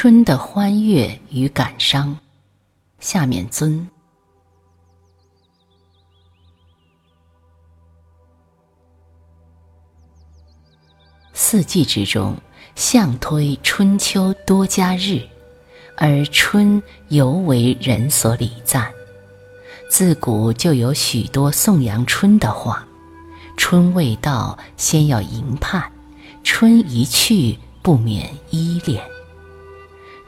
春的欢悦与感伤。下面尊。四季之中，相推春秋多佳日，而春尤为人所礼赞。自古就有许多颂扬春的话：“春未到，先要迎盼；春一去，不免依恋。”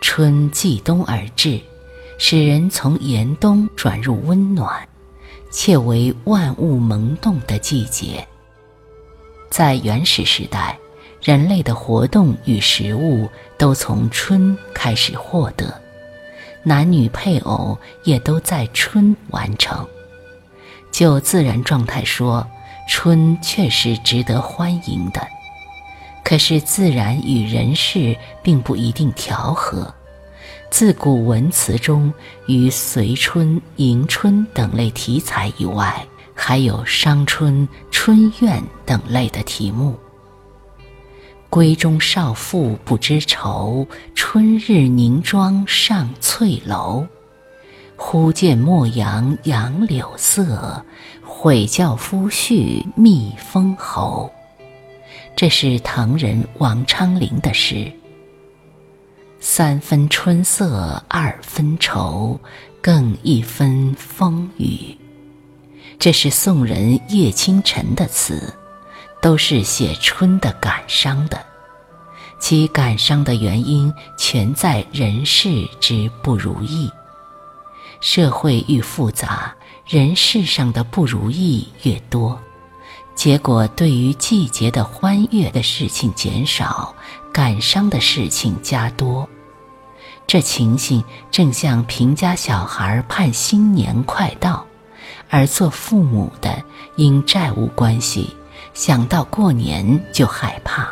春季冬而至，使人从严冬转入温暖，且为万物萌动的季节。在原始时代。人类的活动与食物都从春开始获得，男女配偶也都在春完成。就自然状态说，春确实值得欢迎的。可是自然与人事并不一定调和。自古文辞中，于随春、迎春等类题材以外，还有伤春、春怨等类的题目。闺中少妇不知愁，春日凝妆上翠楼。忽见陌阳杨柳色，悔教夫婿觅封侯。这是唐人王昌龄的诗。三分春色二分愁，更一分风雨。这是宋人叶清晨的词。都是写春的感伤的，其感伤的原因全在人事之不如意。社会愈复杂，人事上的不如意越多，结果对于季节的欢悦的事情减少，感伤的事情加多。这情形正像贫家小孩盼新年快到，而做父母的因债务关系。想到过年就害怕。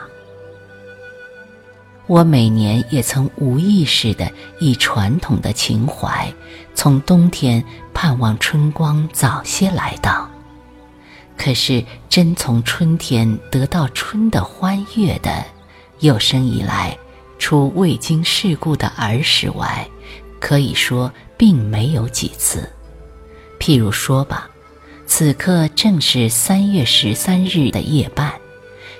我每年也曾无意识的以传统的情怀，从冬天盼望春光早些来到。可是真从春天得到春的欢悦的，有生以来，除未经世故的儿时外，可以说并没有几次。譬如说吧。此刻正是三月十三日的夜半，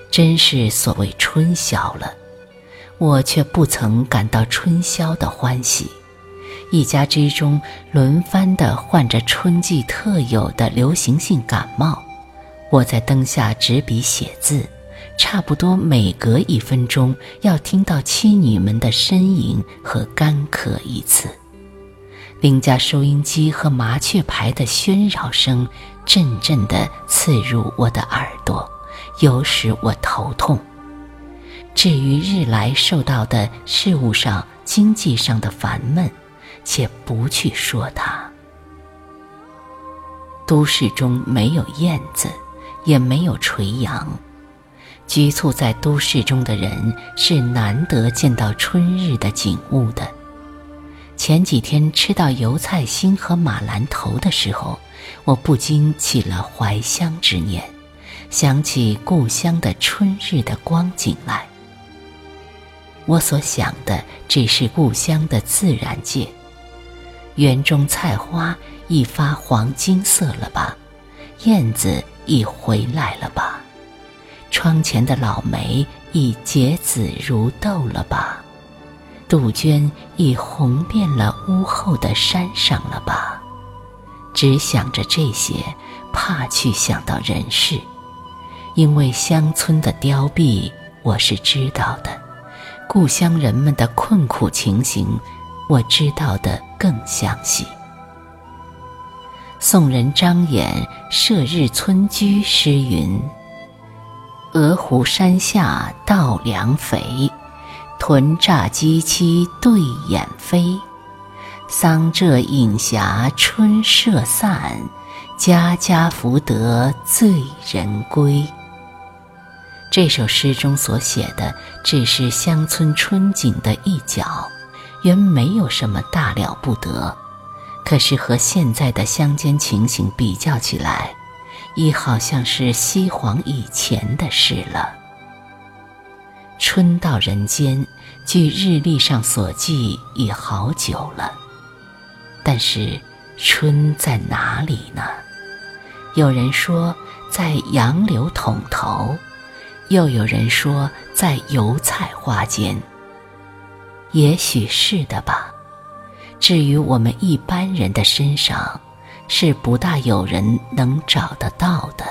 真是所谓春宵了。我却不曾感到春宵的欢喜。一家之中轮番的患着春季特有的流行性感冒，我在灯下执笔写字，差不多每隔一分钟要听到妻女们的呻吟和干咳一次。邻家收音机和麻雀牌的喧扰声，阵阵地刺入我的耳朵，有使我头痛。至于日来受到的事物上、经济上的烦闷，且不去说它。都市中没有燕子，也没有垂杨，居住在都市中的人是难得见到春日的景物的。前几天吃到油菜心和马兰头的时候，我不禁起了怀乡之念，想起故乡的春日的光景来。我所想的只是故乡的自然界，园中菜花已发黄金色了吧，燕子已回来了吧，窗前的老梅已结籽如豆了吧。杜鹃已红遍了屋后的山上了吧？只想着这些，怕去想到人事，因为乡村的凋敝我是知道的，故乡人们的困苦情形我知道的更详细。宋人张衍《射日村居》诗云：“鹅湖山下稻粱肥。”豚栅鸡栖对眼飞，桑柘影斜春社散，家家福得醉人归。这首诗中所写的只是乡村春景的一角，原没有什么大了不得。可是和现在的乡间情形比较起来，已好像是西皇以前的事了。春到人间，据日历上所记已好久了。但是，春在哪里呢？有人说在杨柳筒头，又有人说在油菜花间。也许是的吧。至于我们一般人的身上，是不大有人能找得到的。